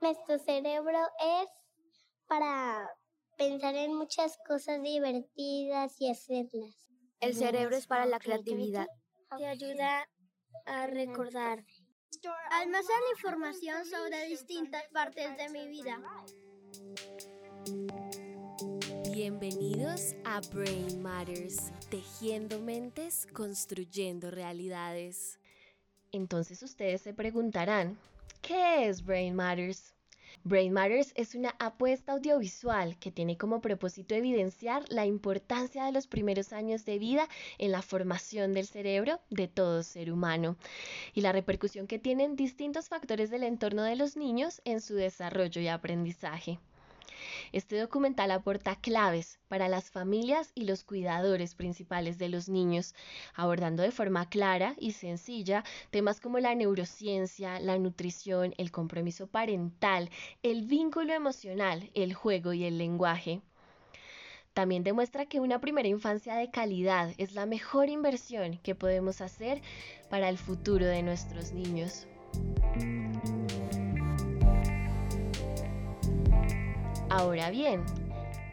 Nuestro cerebro es para pensar en muchas cosas divertidas y hacerlas. El cerebro es para la creatividad. Te ayuda a recordar. Almacena información sobre distintas partes de mi vida. Bienvenidos a Brain Matters, tejiendo mentes, construyendo realidades. Entonces ustedes se preguntarán, ¿qué es Brain Matters? Brain Matters es una apuesta audiovisual que tiene como propósito evidenciar la importancia de los primeros años de vida en la formación del cerebro de todo ser humano y la repercusión que tienen distintos factores del entorno de los niños en su desarrollo y aprendizaje. Este documental aporta claves para las familias y los cuidadores principales de los niños, abordando de forma clara y sencilla temas como la neurociencia, la nutrición, el compromiso parental, el vínculo emocional, el juego y el lenguaje. También demuestra que una primera infancia de calidad es la mejor inversión que podemos hacer para el futuro de nuestros niños. Ahora bien,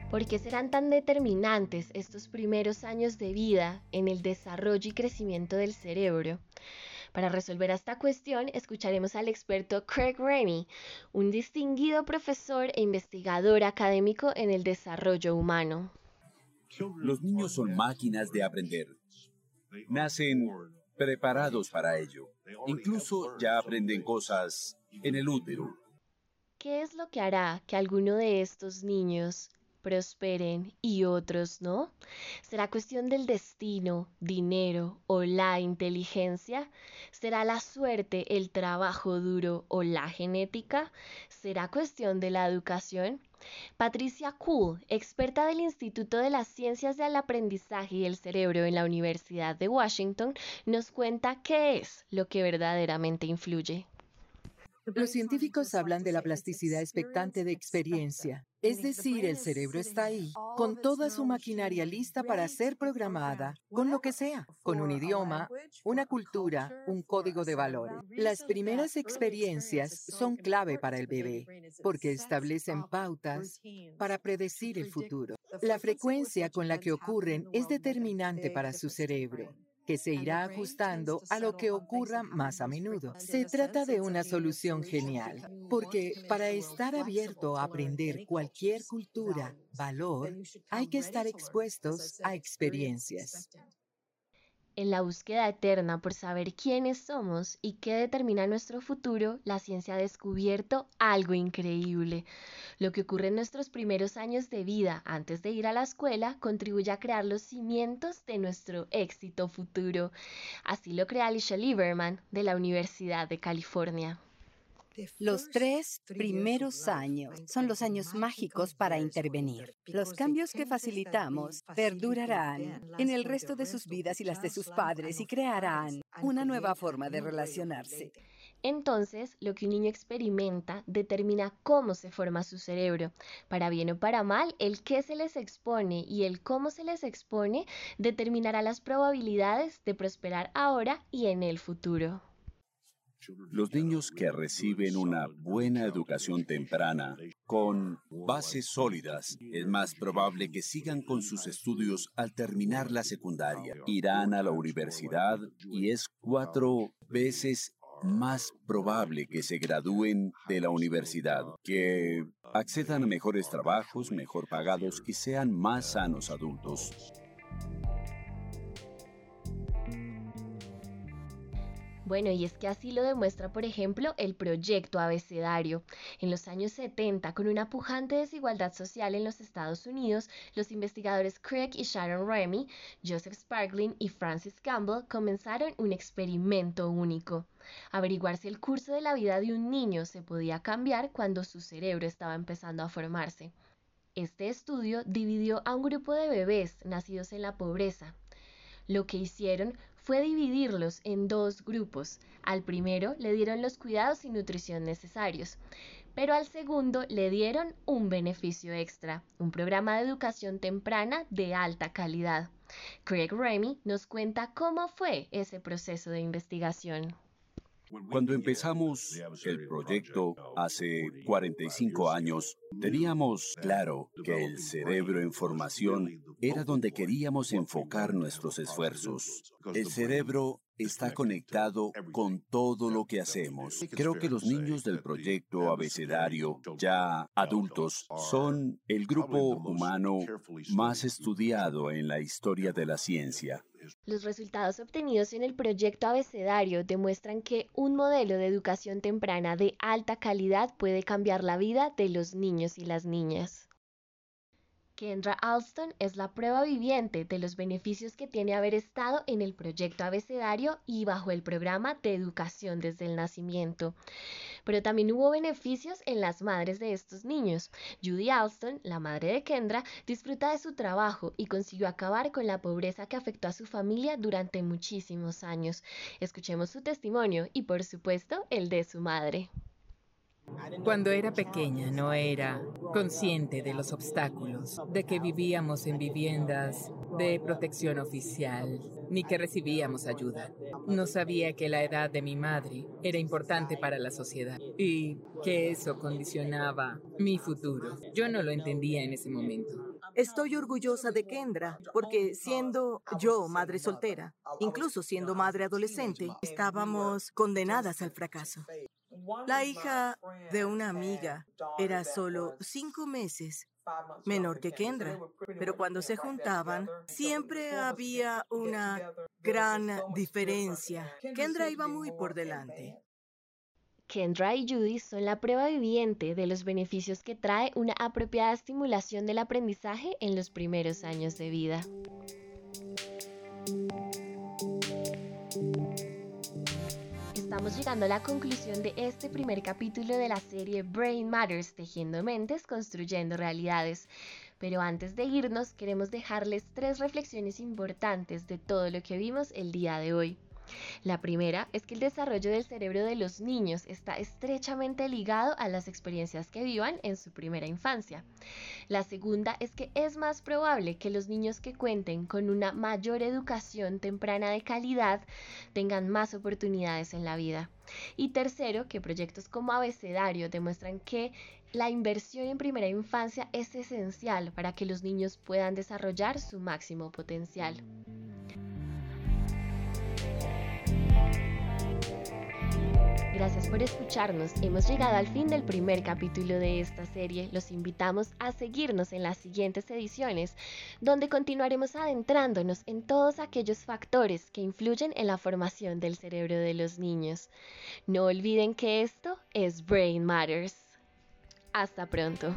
¿por qué serán tan determinantes estos primeros años de vida en el desarrollo y crecimiento del cerebro? Para resolver esta cuestión, escucharemos al experto Craig Ramey, un distinguido profesor e investigador académico en el desarrollo humano. Los niños son máquinas de aprender. Nacen preparados para ello. Incluso ya aprenden cosas en el útero. ¿Qué es lo que hará que alguno de estos niños prosperen y otros no? ¿Será cuestión del destino, dinero o la inteligencia? ¿Será la suerte, el trabajo duro o la genética? ¿Será cuestión de la educación? Patricia Kuhl, experta del Instituto de las Ciencias del Aprendizaje y el Cerebro en la Universidad de Washington, nos cuenta qué es lo que verdaderamente influye. Los científicos hablan de la plasticidad expectante de experiencia, es decir, el cerebro está ahí, con toda su maquinaria lista para ser programada, con lo que sea, con un idioma, una cultura, un código de valores. Las primeras experiencias son clave para el bebé, porque establecen pautas para predecir el futuro. La frecuencia con la que ocurren es determinante para su cerebro que se irá ajustando a lo que ocurra más a menudo. Se trata de una solución genial, porque para estar abierto a aprender cualquier cultura, valor, hay que estar expuestos a experiencias. En la búsqueda eterna por saber quiénes somos y qué determina nuestro futuro, la ciencia ha descubierto algo increíble. Lo que ocurre en nuestros primeros años de vida antes de ir a la escuela contribuye a crear los cimientos de nuestro éxito futuro. Así lo crea Alicia Lieberman de la Universidad de California. Los tres primeros años son los años mágicos para intervenir. Los cambios que facilitamos perdurarán en el resto de sus vidas y las de sus padres y crearán una nueva forma de relacionarse. Entonces, lo que un niño experimenta determina cómo se forma su cerebro. Para bien o para mal, el qué se les expone y el cómo se les expone determinará las probabilidades de prosperar ahora y en el futuro. Los niños que reciben una buena educación temprana, con bases sólidas, es más probable que sigan con sus estudios al terminar la secundaria. Irán a la universidad y es cuatro veces más probable que se gradúen de la universidad, que accedan a mejores trabajos, mejor pagados y sean más sanos adultos. Bueno, y es que así lo demuestra, por ejemplo, el proyecto abecedario. En los años 70, con una pujante desigualdad social en los Estados Unidos, los investigadores Craig y Sharon Remy, Joseph Sparkling y Francis Campbell comenzaron un experimento único. Averiguar si el curso de la vida de un niño se podía cambiar cuando su cerebro estaba empezando a formarse. Este estudio dividió a un grupo de bebés nacidos en la pobreza. Lo que hicieron fue dividirlos en dos grupos. Al primero le dieron los cuidados y nutrición necesarios, pero al segundo le dieron un beneficio extra, un programa de educación temprana de alta calidad. Craig Remy nos cuenta cómo fue ese proceso de investigación. Cuando empezamos el proyecto hace 45 años, teníamos claro que el cerebro en formación era donde queríamos enfocar nuestros esfuerzos. El cerebro está conectado con todo lo que hacemos. Creo que los niños del proyecto abecedario, ya adultos, son el grupo humano más estudiado en la historia de la ciencia. Los resultados obtenidos en el proyecto abecedario demuestran que un modelo de educación temprana de alta calidad puede cambiar la vida de los niños y las niñas. Kendra Alston es la prueba viviente de los beneficios que tiene haber estado en el proyecto abecedario y bajo el programa de educación desde el nacimiento. Pero también hubo beneficios en las madres de estos niños. Judy Alston, la madre de Kendra, disfruta de su trabajo y consiguió acabar con la pobreza que afectó a su familia durante muchísimos años. Escuchemos su testimonio y por supuesto el de su madre. Cuando era pequeña no era consciente de los obstáculos, de que vivíamos en viviendas de protección oficial, ni que recibíamos ayuda. No sabía que la edad de mi madre era importante para la sociedad y que eso condicionaba mi futuro. Yo no lo entendía en ese momento. Estoy orgullosa de Kendra porque siendo yo madre soltera, incluso siendo madre adolescente, estábamos condenadas al fracaso. La hija de una amiga era solo cinco meses menor que Kendra, pero cuando se juntaban siempre había una gran diferencia. Kendra iba muy por delante. Kendra y Judy son la prueba viviente de los beneficios que trae una apropiada estimulación del aprendizaje en los primeros años de vida. Estamos llegando a la conclusión de este primer capítulo de la serie Brain Matters, tejiendo mentes, construyendo realidades. Pero antes de irnos, queremos dejarles tres reflexiones importantes de todo lo que vimos el día de hoy. La primera es que el desarrollo del cerebro de los niños está estrechamente ligado a las experiencias que vivan en su primera infancia. La segunda es que es más probable que los niños que cuenten con una mayor educación temprana de calidad tengan más oportunidades en la vida. Y tercero, que proyectos como Abecedario demuestran que la inversión en primera infancia es esencial para que los niños puedan desarrollar su máximo potencial. Gracias por escucharnos. Hemos llegado al fin del primer capítulo de esta serie. Los invitamos a seguirnos en las siguientes ediciones, donde continuaremos adentrándonos en todos aquellos factores que influyen en la formación del cerebro de los niños. No olviden que esto es Brain Matters. Hasta pronto.